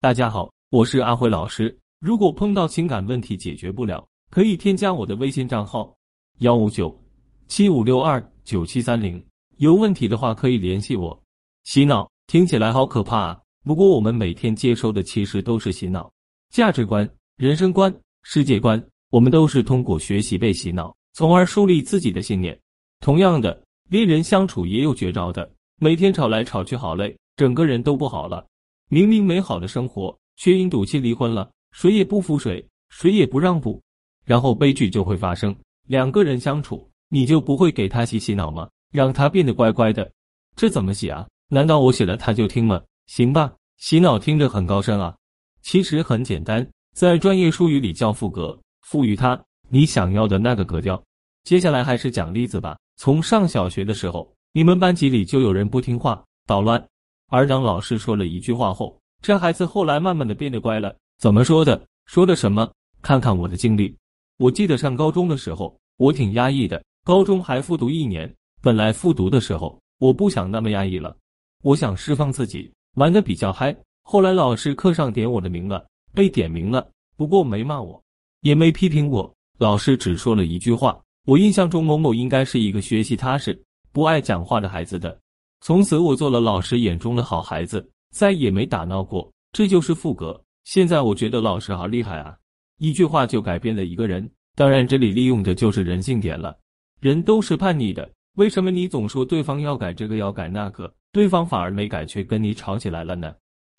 大家好，我是阿辉老师。如果碰到情感问题解决不了，可以添加我的微信账号幺五九七五六二九七三零。有问题的话可以联系我。洗脑听起来好可怕啊！不过我们每天接收的其实都是洗脑，价值观、人生观、世界观，我们都是通过学习被洗脑，从而树立自己的信念。同样的，恋人相处也有绝招的，每天吵来吵去好累，整个人都不好了。明明美好的生活，却因赌气离婚了，谁也不服谁，谁也不让步，然后悲剧就会发生。两个人相处，你就不会给他洗洗脑吗？让他变得乖乖的？这怎么洗啊？难道我写了他就听吗？行吧，洗脑听着很高深啊，其实很简单，在专业术语里叫赋格，赋予他你想要的那个格调。接下来还是讲例子吧。从上小学的时候，你们班级里就有人不听话，捣乱。而当老师说了一句话后，这孩子后来慢慢的变得乖了。怎么说的？说的什么？看看我的经历。我记得上高中的时候，我挺压抑的。高中还复读一年，本来复读的时候，我不想那么压抑了，我想释放自己，玩的比较嗨。后来老师课上点我的名了，被点名了，不过没骂我，也没批评我，老师只说了一句话。我印象中某某应该是一个学习踏实、不爱讲话的孩子的。从此我做了老师眼中的好孩子，再也没打闹过。这就是副格。现在我觉得老师好厉害啊，一句话就改变了一个人。当然，这里利用的就是人性点了。人都是叛逆的，为什么你总说对方要改这个要改那个，对方反而没改，却跟你吵起来了呢？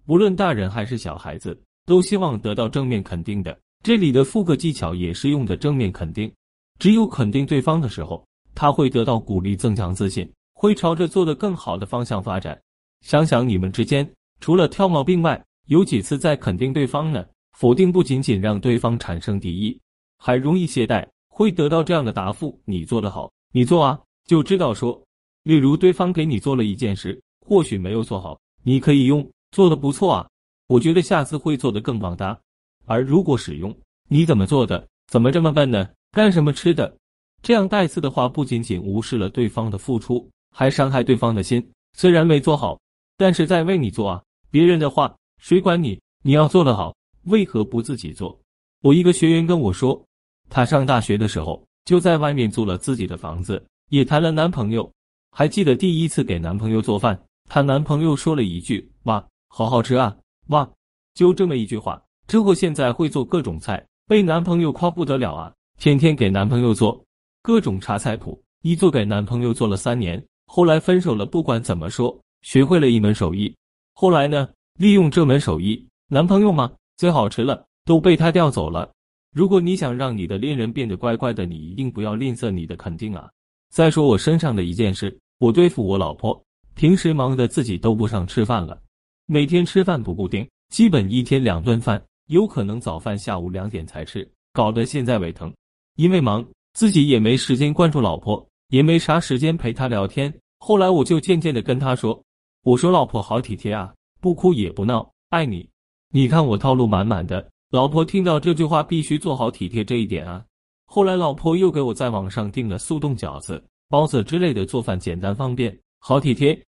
不论大人还是小孩子，都希望得到正面肯定的。这里的副格技巧也是用的正面肯定。只有肯定对方的时候，他会得到鼓励，增强自信。会朝着做的更好的方向发展。想想你们之间，除了挑毛病外，有几次在肯定对方呢？否定不仅仅让对方产生敌意，还容易懈怠，会得到这样的答复：你做得好，你做啊，就知道说。例如，对方给你做了一件事，或许没有做好，你可以用做的不错啊，我觉得下次会做得更棒的。而如果使用你怎么做的，怎么这么笨呢？干什么吃的？这样带刺的话，不仅仅无视了对方的付出。还伤害对方的心，虽然没做好，但是在为你做啊！别人的话谁管你？你要做得好，为何不自己做？我一个学员跟我说，她上大学的时候就在外面租了自己的房子，也谈了男朋友。还记得第一次给男朋友做饭，她男朋友说了一句：“哇，好好吃啊！”哇，就这么一句话，之后现在会做各种菜，被男朋友夸不得了啊！天天给男朋友做各种茶菜谱，一做给男朋友做了三年。后来分手了，不管怎么说，学会了一门手艺。后来呢，利用这门手艺，男朋友嘛最好吃了，都被他调走了。如果你想让你的恋人变得乖乖的，你一定不要吝啬你的肯定啊。再说我身上的一件事，我对付我老婆，平时忙的自己都不上吃饭了，每天吃饭不固定，基本一天两顿饭，有可能早饭下午两点才吃，搞得现在胃疼。因为忙，自己也没时间关注老婆。也没啥时间陪他聊天。后来我就渐渐的跟他说：“我说老婆好体贴啊，不哭也不闹，爱你。你看我套路满满的。”老婆听到这句话，必须做好体贴这一点啊。后来老婆又给我在网上订了速冻饺子、包子之类的，做饭简单方便，好体贴。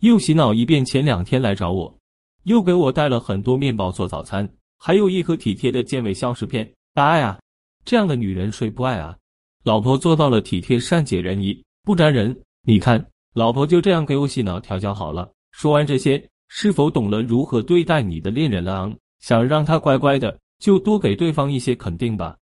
又洗脑一遍，前两天来找我，又给我带了很多面包做早餐，还有一盒体贴的健胃消食片。大爱啊，这样的女人谁不爱啊？老婆做到了体贴、善解人意、不粘人。你看，老婆就这样给我洗脑调教好了。说完这些，是否懂了如何对待你的恋人了？想让他乖乖的，就多给对方一些肯定吧。